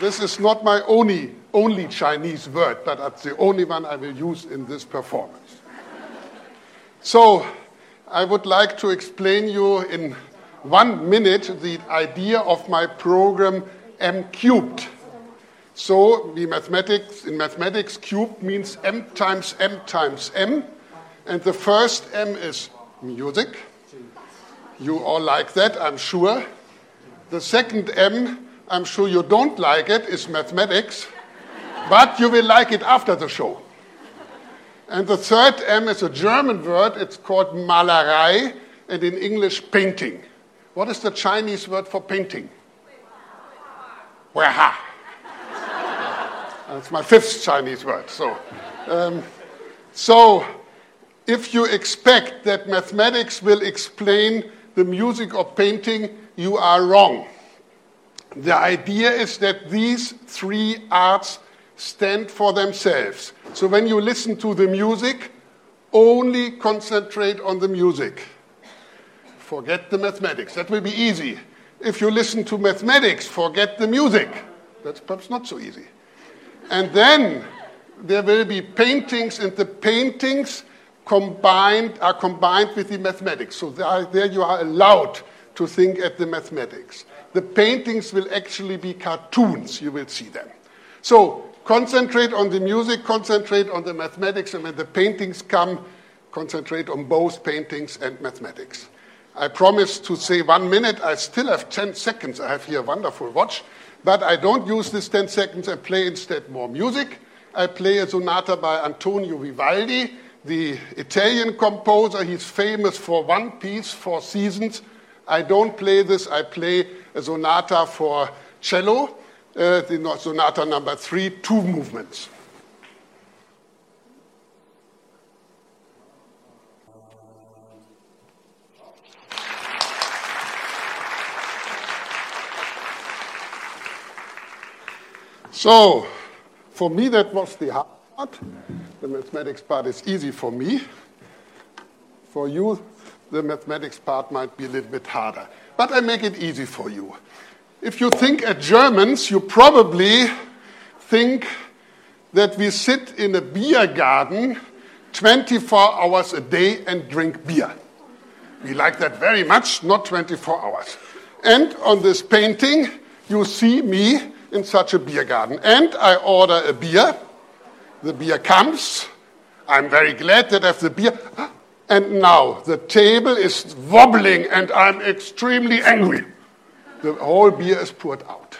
This is not my only, only Chinese word, but it's the only one I will use in this performance. So, I would like to explain you in one minute the idea of my program M cubed. So, the mathematics, in mathematics, cubed means M times M times M, and the first M is music. You all like that, I'm sure. The second M I'm sure you don't like it, is mathematics, but you will like it after the show. And the third M is a German word, it's called Malerei, and in English, painting. What is the Chinese word for painting? Weha. That's my fifth Chinese word. So, um, so, if you expect that mathematics will explain the music of painting, you are wrong. The idea is that these three arts stand for themselves. So when you listen to the music, only concentrate on the music. Forget the mathematics. That will be easy. If you listen to mathematics, forget the music. That's perhaps not so easy. And then there will be paintings, and the paintings combined are combined with the mathematics. So there, there you are allowed to think at the mathematics the paintings will actually be cartoons. You will see them. So concentrate on the music, concentrate on the mathematics, and when the paintings come, concentrate on both paintings and mathematics. I promise to say one minute. I still have 10 seconds. I have here a wonderful watch. But I don't use this 10 seconds. I play instead more music. I play a sonata by Antonio Vivaldi, the Italian composer. He's famous for one piece, four seasons. I don't play this. I play a sonata for cello, uh, the sonata number three, two movements. So, for me, that was the hard part. The mathematics part is easy for me. For you, the mathematics part might be a little bit harder. But I make it easy for you. If you think at Germans, you probably think that we sit in a beer garden 24 hours a day and drink beer. We like that very much, not 24 hours. And on this painting, you see me in such a beer garden. And I order a beer. The beer comes. I'm very glad that I have the beer. Ah, And now the table is wobbling and I'm extremely angry. The whole beer is poured out.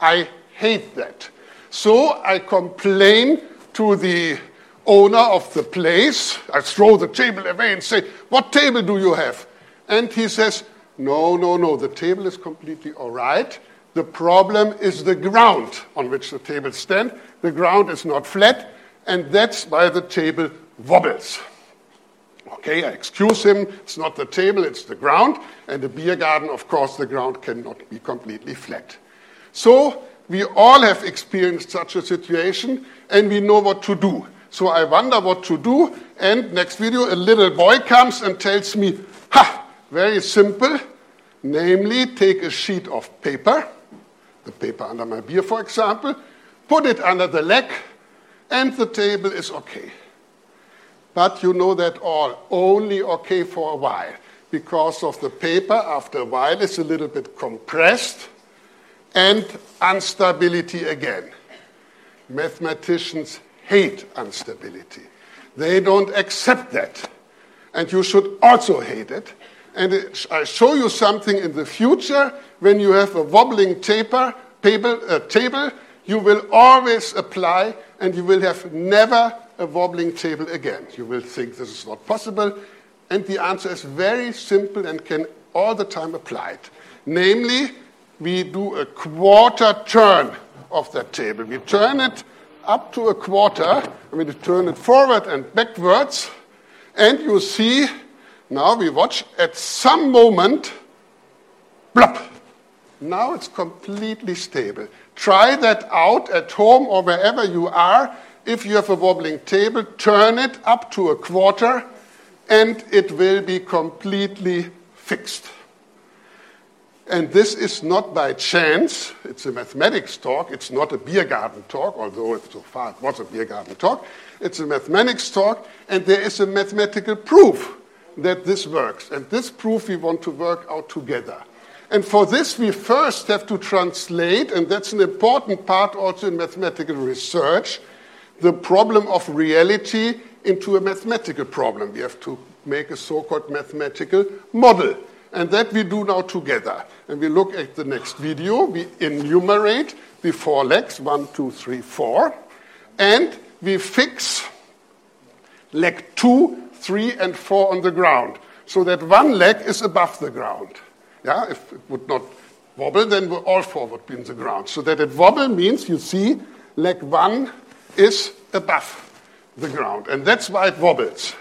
I hate that. So I complain to the owner of the place. I throw the table away and say, What table do you have? And he says, No, no, no, the table is completely all right. The problem is the ground on which the table stands. The ground is not flat, and that's why the table wobbles. Okay, I excuse him. It's not the table, it's the ground. And the beer garden, of course, the ground cannot be completely flat. So we all have experienced such a situation and we know what to do. So I wonder what to do. And next video, a little boy comes and tells me, ha, very simple. Namely, take a sheet of paper, the paper under my beer, for example, put it under the leg, and the table is okay. But you know that all only okay for a while because of the paper after a while it's a little bit compressed and instability again. Mathematicians hate instability. They don't accept that. And you should also hate it. And it, I show you something in the future when you have a wobbling taper, table, uh, table, you will always apply and you will have never a wobbling table again. You will think this is not possible. And the answer is very simple and can all the time apply it. Namely, we do a quarter turn of that table. We turn it up to a quarter, we turn it forward and backwards, and you see, now we watch, at some moment, blop, now it's completely stable. Try that out at home or wherever you are. If you have a wobbling table, turn it up to a quarter and it will be completely fixed. And this is not by chance. It's a mathematics talk. It's not a beer garden talk, although it, so far it was a beer garden talk. It's a mathematics talk, and there is a mathematical proof that this works. And this proof we want to work out together. And for this, we first have to translate, and that's an important part also in mathematical research, the problem of reality into a mathematical problem. We have to make a so called mathematical model. And that we do now together. And we look at the next video. We enumerate the four legs one, two, three, four. And we fix leg two, three, and four on the ground so that one leg is above the ground. Yeah, if it would not wobble, then all four would be in the ground. So that it wobble means you see leg one is above the ground. And that's why it wobbles.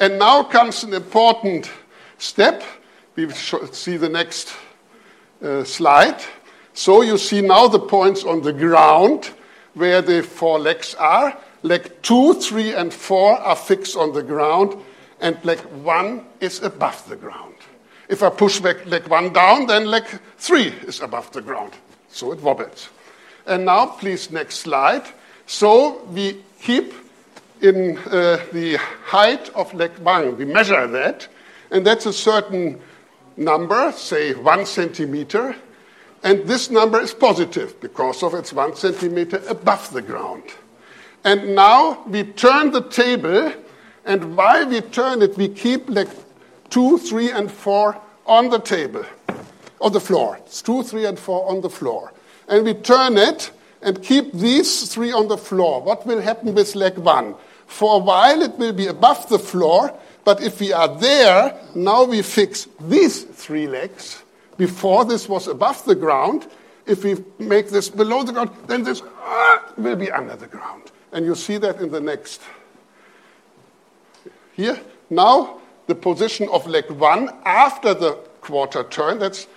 And now comes an important step. We see the next uh, slide. So you see now the points on the ground where the four legs are. Leg two, three, and four are fixed on the ground, and leg one is above the ground. If I push back leg one down, then leg three is above the ground. So it wobbles. And now, please, next slide. So we keep in uh, the height of leg one, we measure that, and that's a certain number, say one centimeter, and this number is positive because of it's one centimeter above the ground. And now we turn the table, and while we turn it, we keep leg two, three, and four on the table, on the floor. It's two, three, and four on the floor. And we turn it and keep these three on the floor. What will happen with leg one? For a while, it will be above the floor, but if we are there, now we fix these three legs. Before this was above the ground. If we make this below the ground, then this uh, will be under the ground. And you see that in the next. Here, now the position of leg one after the quarter turn. That's,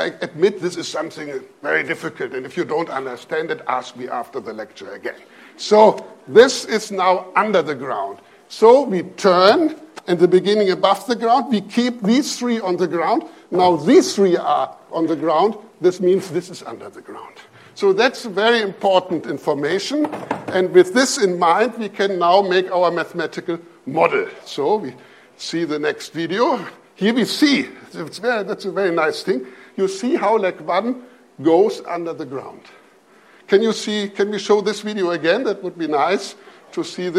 I admit this is something very difficult, and if you don't understand it, ask me after the lecture again. So this is now under the ground. So we turn, in the beginning above the ground, we keep these three on the ground. Now these three are on the ground. This means this is under the ground. So that's very important information. And with this in mind, we can now make our mathematical model. So we see the next video. Here we see, very, that's a very nice thing. You see how leg one goes under the ground. Can you see, can we show this video again? That would be nice to see this.